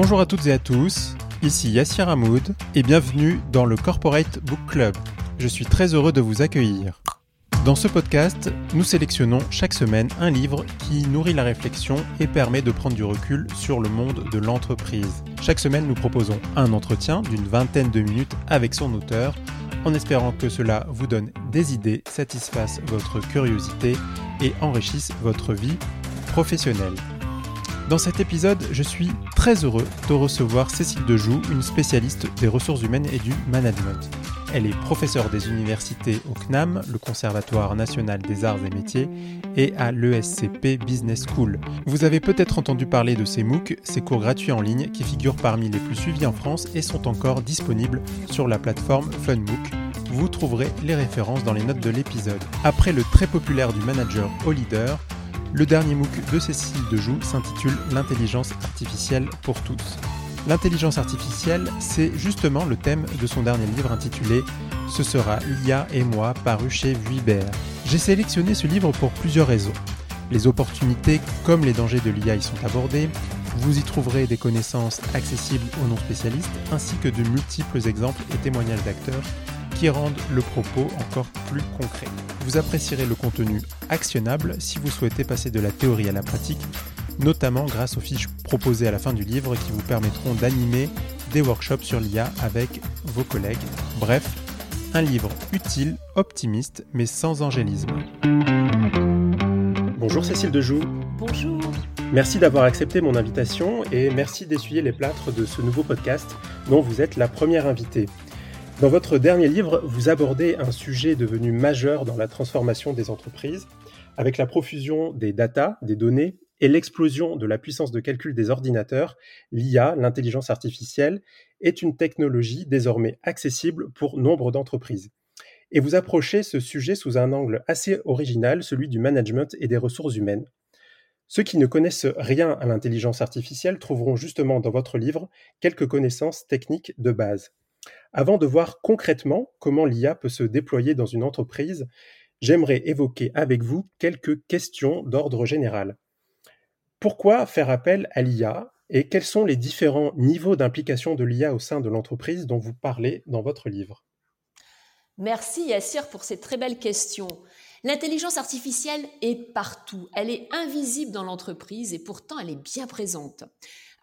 Bonjour à toutes et à tous, ici Yassir Hamoud et bienvenue dans le Corporate Book Club. Je suis très heureux de vous accueillir. Dans ce podcast, nous sélectionnons chaque semaine un livre qui nourrit la réflexion et permet de prendre du recul sur le monde de l'entreprise. Chaque semaine, nous proposons un entretien d'une vingtaine de minutes avec son auteur, en espérant que cela vous donne des idées, satisfasse votre curiosité et enrichisse votre vie professionnelle. Dans cet épisode, je suis très heureux de recevoir Cécile Dejoux, une spécialiste des ressources humaines et du management. Elle est professeure des universités au CNAM, le Conservatoire national des arts et métiers, et à l'ESCP Business School. Vous avez peut-être entendu parler de ces MOOC, ces cours gratuits en ligne qui figurent parmi les plus suivis en France et sont encore disponibles sur la plateforme FunMOOC. Vous trouverez les références dans les notes de l'épisode. Après le très populaire du manager au leader, le dernier MOOC de Cécile Dejoux s'intitule L'intelligence artificielle pour tous. L'intelligence artificielle, c'est justement le thème de son dernier livre intitulé Ce sera l'IA et moi paru chez Vuibert. J'ai sélectionné ce livre pour plusieurs raisons. Les opportunités comme les dangers de l'IA y sont abordés. Vous y trouverez des connaissances accessibles aux non spécialistes ainsi que de multiples exemples et témoignages d'acteurs qui rendent le propos encore plus concret. Vous apprécierez le contenu actionnable si vous souhaitez passer de la théorie à la pratique, notamment grâce aux fiches proposées à la fin du livre qui vous permettront d'animer des workshops sur l'IA avec vos collègues. Bref, un livre utile, optimiste, mais sans angélisme. Bonjour Cécile Dejoux. Bonjour. Merci d'avoir accepté mon invitation et merci d'essuyer les plâtres de ce nouveau podcast dont vous êtes la première invitée. Dans votre dernier livre, vous abordez un sujet devenu majeur dans la transformation des entreprises, avec la profusion des data, des données, et l'explosion de la puissance de calcul des ordinateurs, l'IA, l'intelligence artificielle, est une technologie désormais accessible pour nombre d'entreprises. Et vous approchez ce sujet sous un angle assez original, celui du management et des ressources humaines. Ceux qui ne connaissent rien à l'intelligence artificielle trouveront justement dans votre livre quelques connaissances techniques de base. Avant de voir concrètement comment l'IA peut se déployer dans une entreprise, j'aimerais évoquer avec vous quelques questions d'ordre général. Pourquoi faire appel à l'IA et quels sont les différents niveaux d'implication de l'IA au sein de l'entreprise dont vous parlez dans votre livre? Merci Yassir pour ces très belles questions. L'intelligence artificielle est partout, elle est invisible dans l'entreprise et pourtant elle est bien présente.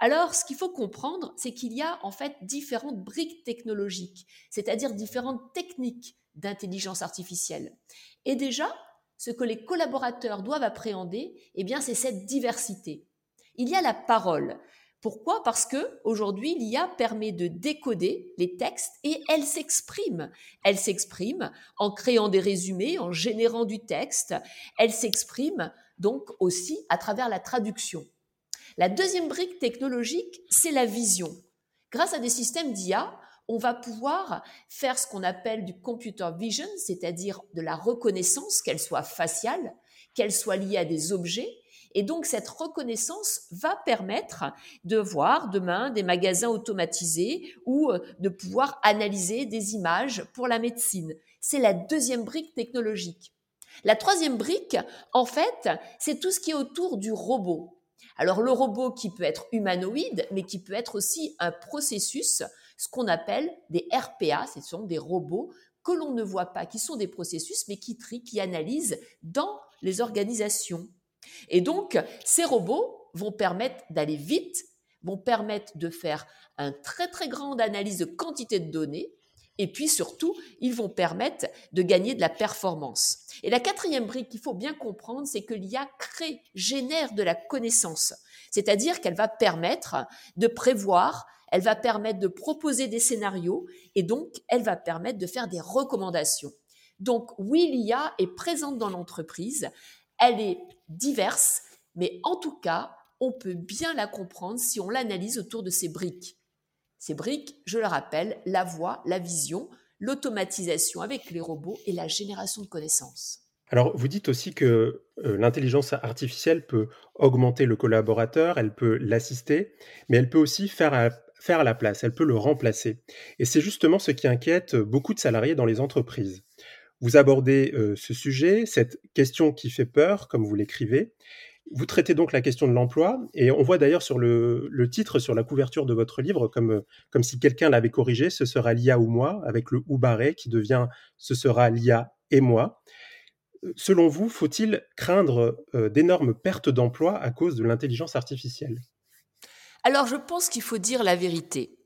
Alors, ce qu'il faut comprendre, c'est qu'il y a en fait différentes briques technologiques, c'est-à-dire différentes techniques d'intelligence artificielle. Et déjà, ce que les collaborateurs doivent appréhender, eh bien, c'est cette diversité. Il y a la parole. Pourquoi? Parce que aujourd'hui, l'IA permet de décoder les textes et elle s'exprime. Elle s'exprime en créant des résumés, en générant du texte. Elle s'exprime donc aussi à travers la traduction. La deuxième brique technologique, c'est la vision. Grâce à des systèmes d'IA, on va pouvoir faire ce qu'on appelle du computer vision, c'est-à-dire de la reconnaissance, qu'elle soit faciale, qu'elle soit liée à des objets. Et donc cette reconnaissance va permettre de voir demain des magasins automatisés ou euh, de pouvoir analyser des images pour la médecine. C'est la deuxième brique technologique. La troisième brique, en fait, c'est tout ce qui est autour du robot. Alors le robot qui peut être humanoïde, mais qui peut être aussi un processus, ce qu'on appelle des RPA, ce sont des robots que l'on ne voit pas, qui sont des processus, mais qui trient, qui analysent dans les organisations. Et donc, ces robots vont permettre d'aller vite, vont permettre de faire une très très grande analyse de quantité de données, et puis surtout, ils vont permettre de gagner de la performance. Et la quatrième brique qu'il faut bien comprendre, c'est que l'IA crée, génère de la connaissance. C'est-à-dire qu'elle va permettre de prévoir, elle va permettre de proposer des scénarios et donc elle va permettre de faire des recommandations. Donc oui, l'IA est présente dans l'entreprise, elle est diverse, mais en tout cas, on peut bien la comprendre si on l'analyse autour de ces briques. Ces briques, je le rappelle, la voix, la vision, l'automatisation avec les robots et la génération de connaissances. Alors, vous dites aussi que euh, l'intelligence artificielle peut augmenter le collaborateur, elle peut l'assister, mais elle peut aussi faire faire la place, elle peut le remplacer. Et c'est justement ce qui inquiète beaucoup de salariés dans les entreprises. Vous abordez euh, ce sujet, cette question qui fait peur, comme vous l'écrivez, Vous traitez donc la question de l'emploi, et on voit d'ailleurs sur le, titre, sur la couverture de votre livre, comme, si quelqu'un l'avait corrigé, ce sera l'IA ou moi, avec le ou barré qui devient ce sera l'IA et moi. Selon vous, faut-il craindre euh, d'énormes pertes d'emplois à cause de l'intelligence artificielle? Alors je pense qu'il faut dire la vérité.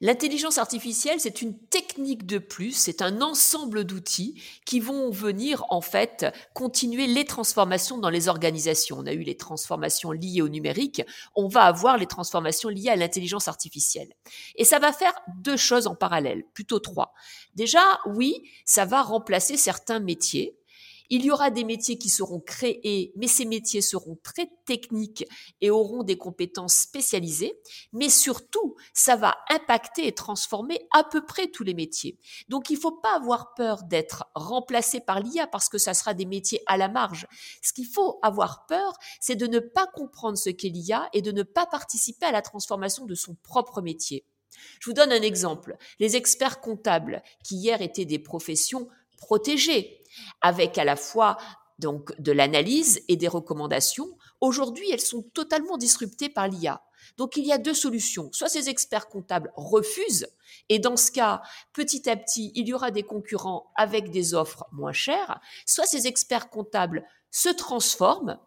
L'intelligence artificielle, c'est une technique de plus, c'est un ensemble d'outils qui vont venir en fait continuer les transformations dans les organisations. On a eu les transformations liées au numérique, on va avoir les transformations liées à l'intelligence artificielle. Et ça va faire deux choses en parallèle, plutôt trois. Déjà, oui, ça va remplacer certains métiers il y aura des métiers qui seront créés, mais ces métiers seront très techniques et auront des compétences spécialisées. Mais surtout, ça va impacter et transformer à peu près tous les métiers. Donc, il ne faut pas avoir peur d'être remplacé par l'IA parce que ça sera des métiers à la marge. Ce qu'il faut avoir peur, c'est de ne pas comprendre ce qu'est l'IA et de ne pas participer à la transformation de son propre métier. Je vous donne un exemple. Les experts comptables, qui hier étaient des professions protégées, avec à la fois donc de l'analyse et des recommandations. Aujourd'hui, elles sont totalement disruptées par l'IA. Donc il y a deux solutions. Soit ces experts comptables refusent, et dans ce cas, petit à petit, il y aura des concurrents avec des offres moins chères, soit ces experts comptables se transforment.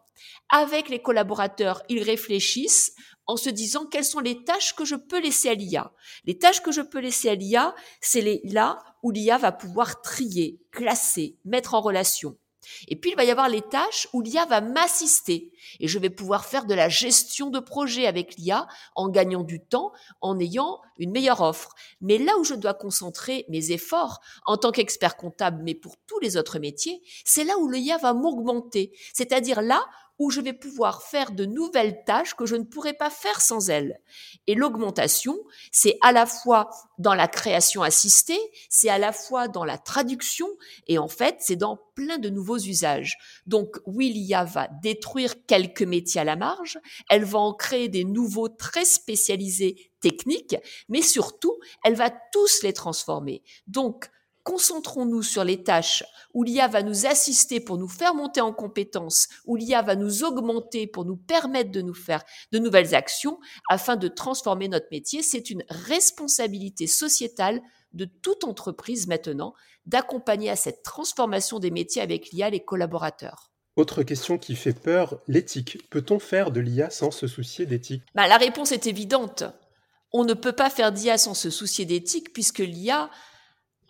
Avec les collaborateurs, ils réfléchissent en se disant quelles sont les tâches que je peux laisser à l'IA. Les tâches que je peux laisser à l'IA, c'est les là où l'IA va pouvoir trier, classer, mettre en relation. Et puis, il va y avoir les tâches où l'IA va m'assister et je vais pouvoir faire de la gestion de projet avec l'IA en gagnant du temps, en ayant une meilleure offre. Mais là où je dois concentrer mes efforts en tant qu'expert comptable, mais pour tous les autres métiers, c'est là où l'IA va m'augmenter. C'est-à-dire là où je vais pouvoir faire de nouvelles tâches que je ne pourrais pas faire sans elle. Et l'augmentation, c'est à la fois dans la création assistée, c'est à la fois dans la traduction, et en fait, c'est dans plein de nouveaux usages. Donc, oui, l'IA va détruire quelques métiers à la marge, elle va en créer des nouveaux très spécialisés techniques, mais surtout, elle va tous les transformer. Donc, concentrons-nous sur les tâches où l'IA va nous assister pour nous faire monter en compétences, où l'IA va nous augmenter pour nous permettre de nous faire de nouvelles actions afin de transformer notre métier. C'est une responsabilité sociétale de toute entreprise maintenant d'accompagner à cette transformation des métiers avec l'IA les collaborateurs. Autre question qui fait peur, l'éthique. Peut-on faire de l'IA sans se soucier d'éthique? Bah, La réponse est évidente. On ne peut pas faire d'IA sans se soucier d'éthique puisque l'IA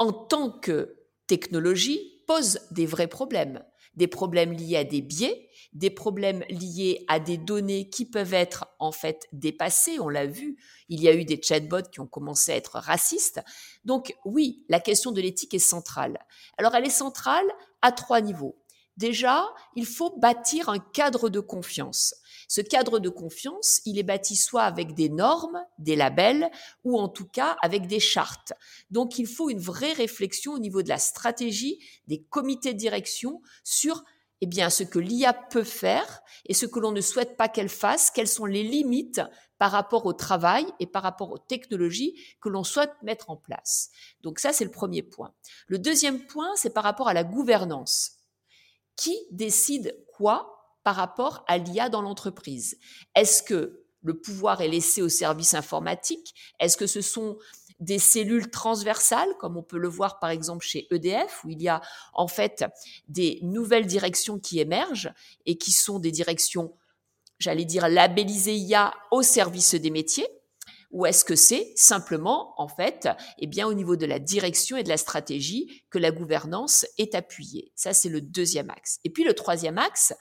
en tant que technologie, pose des vrais problèmes. Des problèmes liés à des biais, des problèmes liés à des données qui peuvent être en fait dépassées. On l'a vu, il y a eu des chatbots qui ont commencé à être racistes. Donc oui, la question de l'éthique est centrale. Alors elle est centrale à trois niveaux. Déjà, il faut bâtir un cadre de confiance. Ce cadre de confiance, il est bâti soit avec des normes, des labels, ou en tout cas avec des chartes. Donc il faut une vraie réflexion au niveau de la stratégie, des comités de direction sur eh bien, ce que l'IA peut faire et ce que l'on ne souhaite pas qu'elle fasse, quelles sont les limites par rapport au travail et par rapport aux technologies que l'on souhaite mettre en place. Donc ça, c'est le premier point. Le deuxième point, c'est par rapport à la gouvernance. Qui décide quoi par rapport à l'IA dans l'entreprise? Est-ce que le pouvoir est laissé au service informatique? Est-ce que ce sont des cellules transversales, comme on peut le voir par exemple chez EDF, où il y a en fait des nouvelles directions qui émergent et qui sont des directions, j'allais dire, labellisées IA au service des métiers? Ou est-ce que c'est simplement, en fait, eh bien, au niveau de la direction et de la stratégie que la gouvernance est appuyée? Ça, c'est le deuxième axe. Et puis le troisième axe,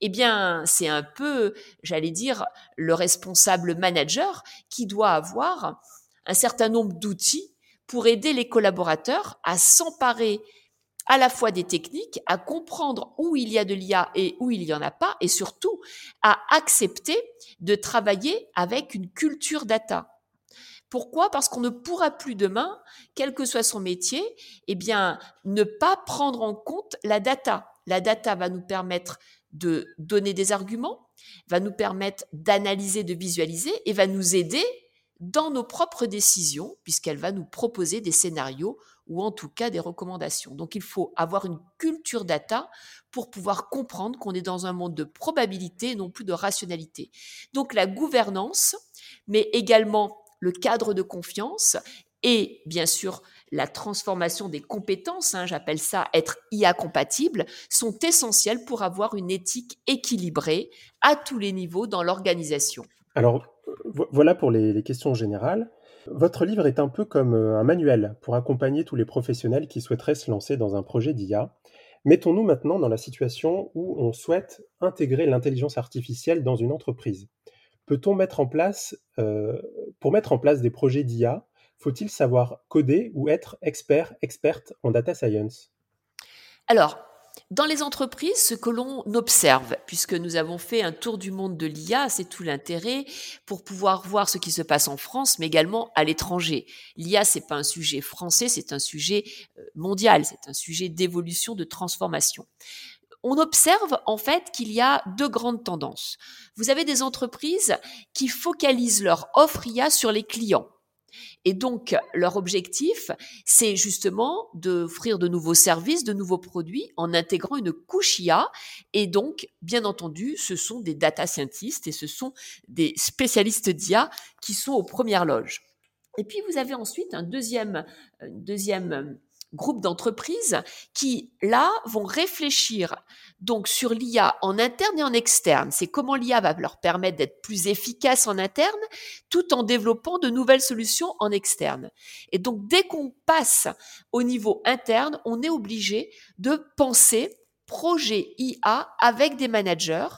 eh bien, c'est un peu, j'allais dire, le responsable manager qui doit avoir un certain nombre d'outils pour aider les collaborateurs à s'emparer à la fois des techniques, à comprendre où il y a de l'IA et où il n'y en a pas, et surtout à accepter de travailler avec une culture data. Pourquoi? Parce qu'on ne pourra plus demain, quel que soit son métier, eh bien, ne pas prendre en compte la data. La data va nous permettre de donner des arguments, va nous permettre d'analyser, de visualiser et va nous aider dans nos propres décisions, puisqu'elle va nous proposer des scénarios ou en tout cas des recommandations. Donc il faut avoir une culture data pour pouvoir comprendre qu'on est dans un monde de probabilité et non plus de rationalité. Donc la gouvernance, mais également le cadre de confiance et bien sûr la transformation des compétences, hein, j'appelle ça être IA compatible, sont essentiels pour avoir une éthique équilibrée à tous les niveaux dans l'organisation. Alors voilà pour les, questions générales. Votre livre est un peu comme euh, un manuel pour accompagner tous les professionnels qui souhaiteraient se lancer dans un projet d'IA. Mettons-nous maintenant dans la situation où on souhaite intégrer l'intelligence artificielle dans une entreprise. Peut-on mettre en place, euh, pour mettre en place des projets d'IA, faut-il savoir coder ou être expert, experte en data science? Alors, dans les entreprises, ce que l'on observe, puisque nous avons fait un tour du monde de l'IA, c'est tout l'intérêt pour pouvoir voir ce qui se passe en France, mais également à l'étranger. L'IA, c'est pas un sujet français, c'est un sujet euh, mondial, c'est un sujet d'évolution, de transformation on observe en fait qu'il y a deux grandes tendances. Vous avez des entreprises qui focalisent leur offre IA sur les clients. Et donc, leur objectif, c'est justement d'offrir de nouveaux services, de nouveaux produits en intégrant une couche IA. Et donc, bien entendu, ce sont des data scientists et ce sont des spécialistes d'IA qui sont aux premières loges. Et puis, vous avez ensuite un deuxième, une deuxième groupes d'entreprises qui, là, vont réfléchir donc sur l'IA en interne et en externe. C'est comment l'IA va leur permettre d'être plus efficace en interne tout en développant de nouvelles solutions en externe. Et donc, dès qu'on passe au niveau interne, on est obligé de penser projet IA avec des managers,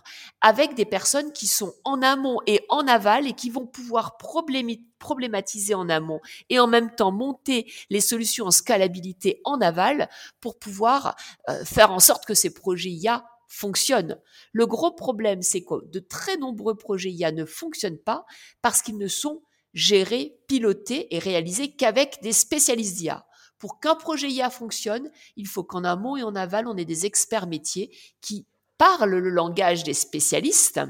avec des personnes qui sont en amont et en aval et qui vont pouvoir problématiser en amont et en même temps monter les solutions en scalabilité en aval pour pouvoir euh, faire en sorte que ces projets IA fonctionnent. Le gros problème, c'est que de très nombreux projets IA ne fonctionnent pas parce qu'ils ne sont gérés, pilotés et réalisés qu'avec des spécialistes d'IA. Pour qu'un projet IA fonctionne, il faut qu'en amont et en aval, on ait des experts métiers qui parlent le langage des spécialistes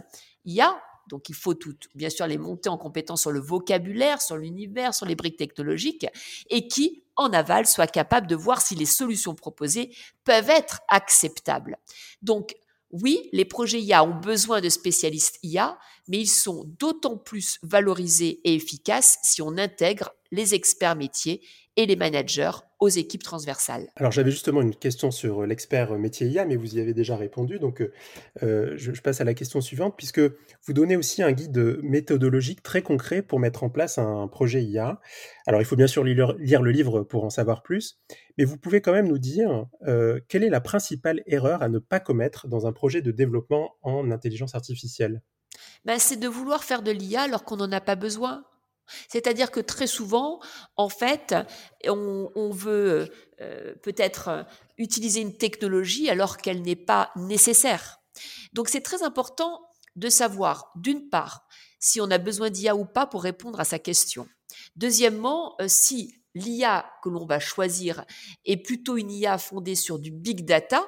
IA. Donc, il faut tout, bien sûr les monter en compétence sur le vocabulaire, sur l'univers, sur les briques technologiques, et qui, en aval, soient capables de voir si les solutions proposées peuvent être acceptables. Donc, oui, les projets IA ont besoin de spécialistes IA, mais ils sont d'autant plus valorisés et efficaces si on intègre les experts métiers et les managers aux équipes transversales. Alors j'avais justement une question sur euh, l'expert euh, métier IA, mais vous y avez déjà répondu, donc euh, je, passe à la question suivante, puisque vous donnez aussi un guide méthodologique très concret pour mettre en place un projet IA. Alors il faut bien sûr lire, le livre pour en savoir plus, mais vous pouvez quand même nous dire quelle est la principale erreur à ne pas commettre dans un projet de développement en intelligence artificielle? Ben, C'est de vouloir faire de l'IA alors qu'on n'en a pas besoin. C'est-à-dire que très souvent, en fait, on, veut euh, peut-être utiliser une technologie alors qu'elle n'est pas nécessaire. Donc c'est très important de savoir, d'une part, si on a besoin d'IA ou pas pour répondre à sa question. Deuxièmement, euh, si l'IA que l'on va choisir est plutôt une IA fondée sur du big data,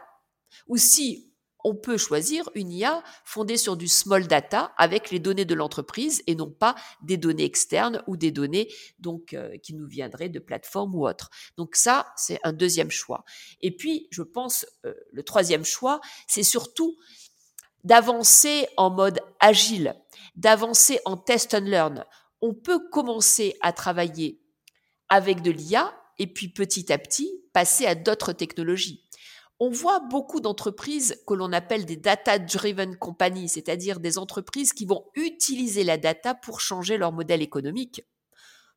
ou si on peut choisir une IA fondée sur du small data avec les données de l'entreprise et non pas des données externes ou des données euh, qui nous viendraient de plateformes ou autres. Donc ça, c'est un deuxième choix. Et puis, je pense euh, le troisième choix, c'est surtout d'avancer en mode agile, d'avancer en test and learn. On peut commencer à travailler avec de l'IA et puis petit à petit passer à d'autres technologies on voit beaucoup d'entreprises que l'on appelle des data-driven companies, c'est-à-dire des entreprises qui vont utiliser la data pour changer leur modèle économique.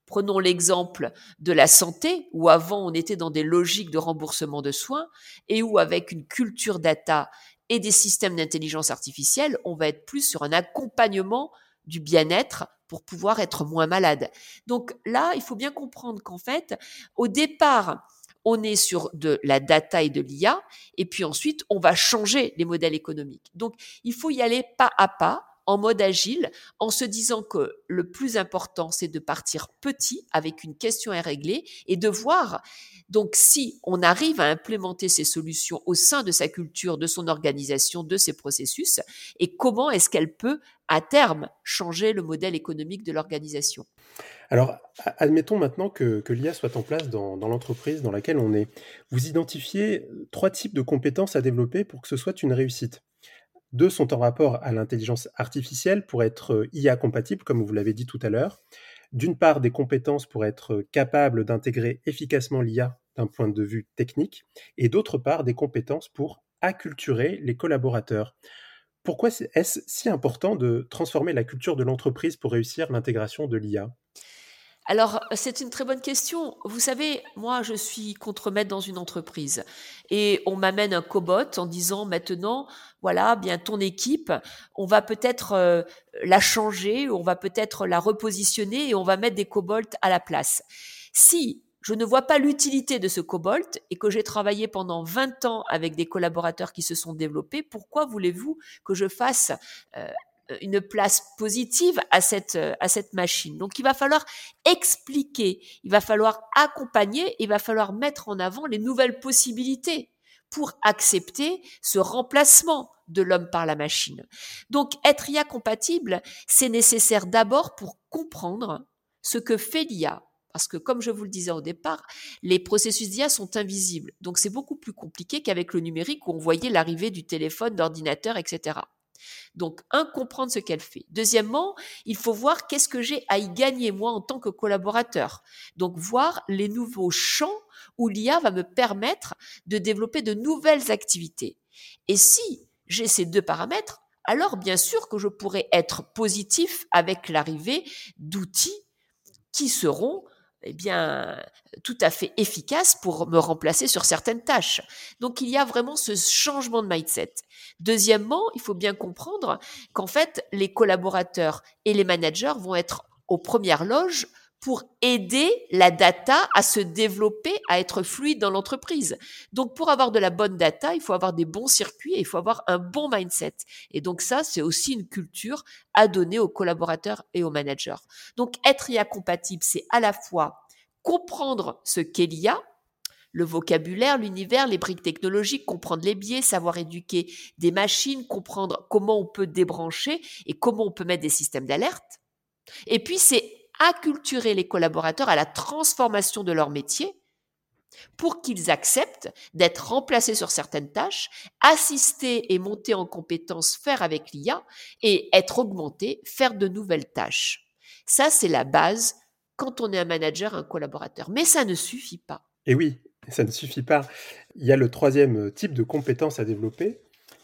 Prenons l'exemple de la santé, où avant on était dans des logiques de remboursement de soins, et où avec une culture data et des systèmes d'intelligence artificielle, on va être plus sur un accompagnement du bien-être pour pouvoir être moins malade. Donc là, il faut bien comprendre qu'en fait, au départ, on est sur de la data et de l'IA, et puis ensuite, on va changer les modèles économiques. Donc, il faut y aller pas à pas, en mode agile, en se disant que le plus important, c'est de partir petit avec une question à régler et de voir, donc, si on arrive à implémenter ces solutions au sein de sa culture, de son organisation, de ses processus, et comment est-ce qu'elle peut à terme, changer le modèle économique de l'organisation. Alors, admettons maintenant que, l'IA soit en place dans, l'entreprise dans laquelle on est. Vous identifiez trois types de compétences à développer pour que ce soit une réussite. Deux sont en rapport à l'intelligence artificielle pour être euh, IA compatible, comme vous l'avez dit tout à l'heure. D'une part, des compétences pour être capable d'intégrer efficacement l'IA d'un point de vue technique, et d'autre part, des compétences pour acculturer les collaborateurs. Pourquoi est-ce si important de transformer la culture de l'entreprise pour réussir l'intégration de l'IA alors, c'est une très bonne question. Vous savez, moi, je suis contremaître dans une entreprise et on m'amène un cobot en disant maintenant, voilà, bien ton équipe, on va peut-être euh, la changer, on va peut-être la repositionner et on va mettre des cobolts à la place. Si je ne vois pas l'utilité de ce cobalt et que j'ai travaillé pendant 20 ans avec des collaborateurs qui se sont développés, pourquoi voulez-vous que je fasse euh, une place positive à cette, à cette machine. Donc il va falloir expliquer, il va falloir accompagner, il va falloir mettre en avant les nouvelles possibilités pour accepter ce remplacement de l'homme par la machine. Donc être IA compatible, c'est nécessaire d'abord pour comprendre ce que fait l'IA, parce que comme je vous le disais au départ, les processus d'IA sont invisibles. Donc c'est beaucoup plus compliqué qu'avec le numérique où on voyait l'arrivée du téléphone, d'ordinateur, etc. Donc, un, comprendre ce qu'elle fait. Deuxièmement, il faut voir qu'est-ce que j'ai à y gagner moi en tant que collaborateur. Donc, voir les nouveaux champs où l'IA va me permettre de développer de nouvelles activités. Et si j'ai ces deux paramètres, alors bien sûr que je pourrais être positif avec l'arrivée d'outils qui seront eh bien, tout à fait efficace pour me remplacer sur certaines tâches. Donc, il y a vraiment ce changement de mindset. Deuxièmement, il faut bien comprendre qu'en fait, les collaborateurs et les managers vont être aux premières loges pour aider la data à se développer, à être fluide dans l'entreprise. Donc, pour avoir de la bonne data, il faut avoir des bons circuits et il faut avoir un bon mindset. Et donc, ça, c'est aussi une culture à donner aux collaborateurs et aux managers. Donc, être IA compatible, c'est à la fois comprendre ce qu'est l'IA, le vocabulaire, l'univers, les briques technologiques, comprendre les biais, savoir éduquer des machines, comprendre comment on peut débrancher et comment on peut mettre des systèmes d'alerte. Et puis, c'est acculturer les collaborateurs à la transformation de leur métier pour qu'ils acceptent d'être remplacés sur certaines tâches, assister et monter en compétences, faire avec l'IA et être augmentés, faire de nouvelles tâches. Ça, c'est la base quand on est un manager, un collaborateur. Mais ça ne suffit pas. Et oui, ça ne suffit pas. Il y a le troisième type de compétences à développer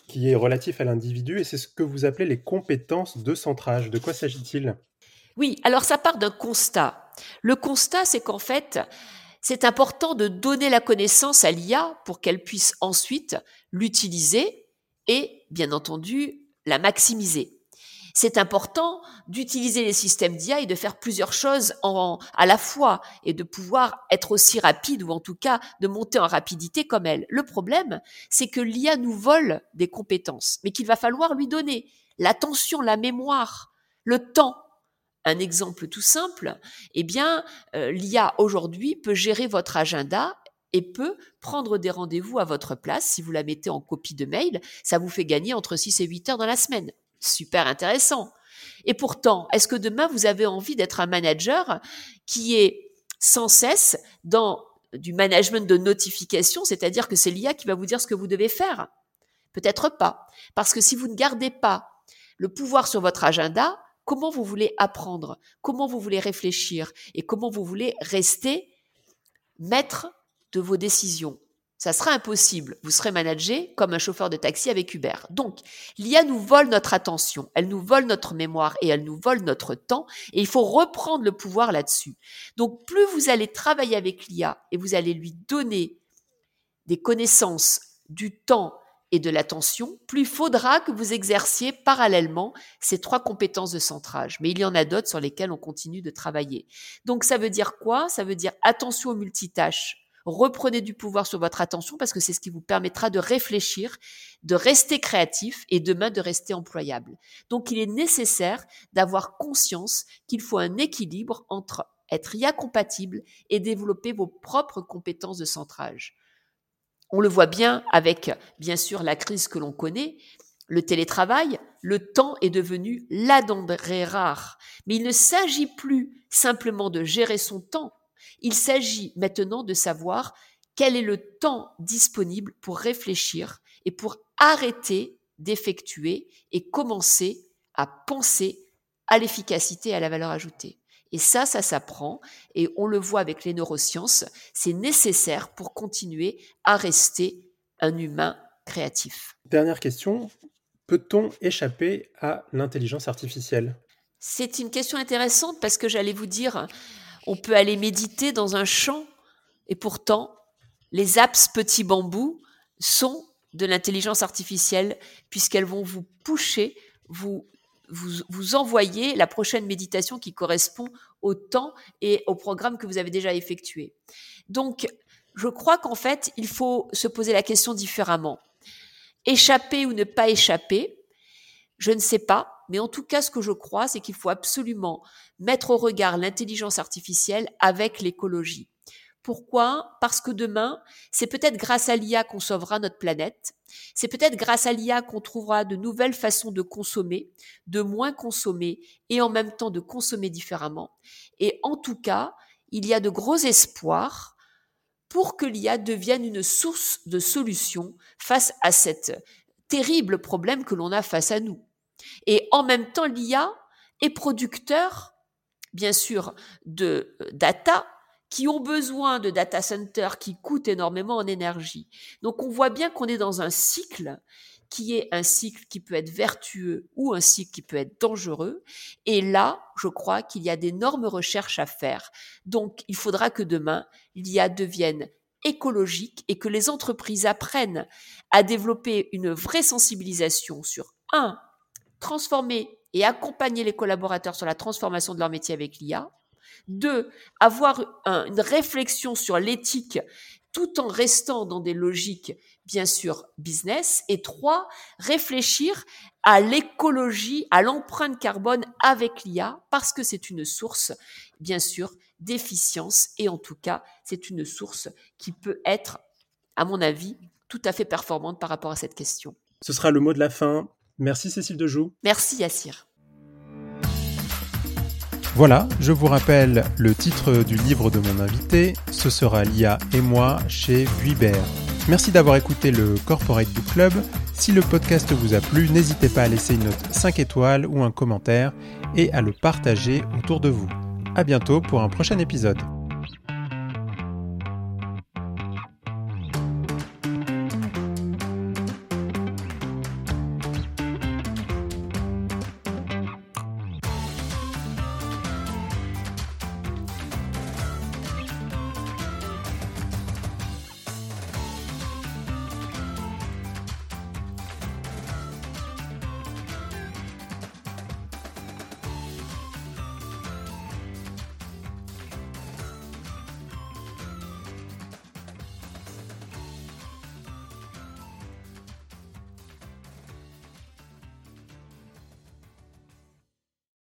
qui est relatif à l'individu et c'est ce que vous appelez les compétences de centrage. De quoi s'agit-il? Oui, alors ça part d'un constat. Le constat, c'est qu'en fait, c'est important de donner la connaissance à l'IA pour qu'elle puisse ensuite l'utiliser et, bien entendu, la maximiser. C'est important d'utiliser les systèmes d'IA et de faire plusieurs choses à la fois et de pouvoir être aussi rapide ou en tout cas de monter en rapidité comme elle. Le problème, c'est que l'IA nous vole des compétences, mais qu'il va falloir lui donner l'attention, la mémoire, le temps un exemple tout simple, eh bien, euh, l'IA aujourd'hui peut gérer votre agenda et peut prendre des rendez-vous à votre place. Si vous la mettez en copie de mail, ça vous fait gagner entre 6 et 8 heures dans la semaine. Super intéressant. Et pourtant, est-ce que demain, vous avez envie d'être un manager qui est sans cesse dans du management de notification, c'est-à-dire que c'est l'IA qui va vous dire ce que vous devez faire? Peut-être pas. Parce que si vous ne gardez pas le pouvoir sur votre agenda, comment vous voulez apprendre, comment vous voulez réfléchir et comment vous voulez rester maître de vos décisions. Ça sera impossible. Vous serez managé comme un chauffeur de taxi avec Uber. Donc, l'IA nous vole notre attention, elle nous vole notre mémoire et elle nous vole notre temps et il faut reprendre le pouvoir là-dessus. Donc, plus vous allez travailler avec l'IA et vous allez lui donner des connaissances, du temps et de l'attention, plus faudra que vous exerciez parallèlement ces trois compétences de centrage. Mais il y en a d'autres sur lesquelles on continue de travailler. Donc ça veut dire quoi? Ça veut dire attention aux multitâches. Reprenez du pouvoir sur votre attention parce que c'est ce qui vous permettra de réfléchir, de rester créatif et demain de rester employable. Donc il est nécessaire d'avoir conscience qu'il faut un équilibre entre être IA compatible et développer vos propres compétences de centrage. On le voit bien avec, bien sûr, la crise que l'on connaît, le télétravail, le temps est devenu la rare. Mais il ne s'agit plus simplement de gérer son temps. Il s'agit maintenant de savoir quel est le temps disponible pour réfléchir et pour arrêter d'effectuer et commencer à penser à l'efficacité et à la valeur ajoutée. Et ça, ça s'apprend et on le voit avec les neurosciences, c'est nécessaire pour continuer à rester un humain créatif. Dernière question, peut-on échapper à l'intelligence artificielle? C'est une question intéressante parce que j'allais vous dire, on peut aller méditer dans un champ et pourtant les apps petits bambous sont de l'intelligence artificielle puisqu'elles vont vous pousser, vous, vous, vous envoyer la prochaine méditation qui correspond au temps et au programme que vous avez déjà effectué. Donc, je crois qu'en fait, il faut se poser la question différemment. Échapper ou ne pas échapper, je ne sais pas, mais en tout cas, ce que je crois, c'est qu'il faut absolument mettre au regard l'intelligence artificielle avec l'écologie. Pourquoi? Parce que demain, c'est peut-être grâce à l'IA qu'on sauvera notre planète. C'est peut-être grâce à l'IA qu'on trouvera de nouvelles façons de consommer, de moins consommer et en même temps de consommer différemment. Et en tout cas, il y a de gros espoirs pour que l'IA devienne une source de solution face à cet terrible problème que l'on a face à nous. Et en même temps, l'IA est producteur, bien sûr, de data, qui ont besoin de data centers qui coûtent énormément en énergie. Donc on voit bien qu'on est dans un cycle qui est un cycle qui peut être vertueux ou un cycle qui peut être dangereux. Et là, je crois qu'il y a d'énormes recherches à faire. Donc il faudra que demain, l'IA devienne écologique et que les entreprises apprennent à développer une vraie sensibilisation sur un, transformer et accompagner les collaborateurs sur la transformation de leur métier avec l'IA, deux, avoir une réflexion sur l'éthique tout en restant dans des logiques, bien sûr, business. Et trois, réfléchir à l'écologie, à l'empreinte carbone avec l'IA, parce que c'est une source, bien sûr, d'efficience. Et en tout cas, c'est une source qui peut être, à mon avis, tout à fait performante par rapport à cette question. Ce sera le mot de la fin. Merci Cécile Dejoux. Merci Yassir. Voilà, je vous rappelle le titre du livre de mon invité, ce sera Lia et moi chez Vuibert. Merci d'avoir écouté le Corporate Book Club. Si le podcast vous a plu, n'hésitez pas à laisser une note 5 étoiles ou un commentaire et à le partager autour de vous. À bientôt pour un prochain épisode.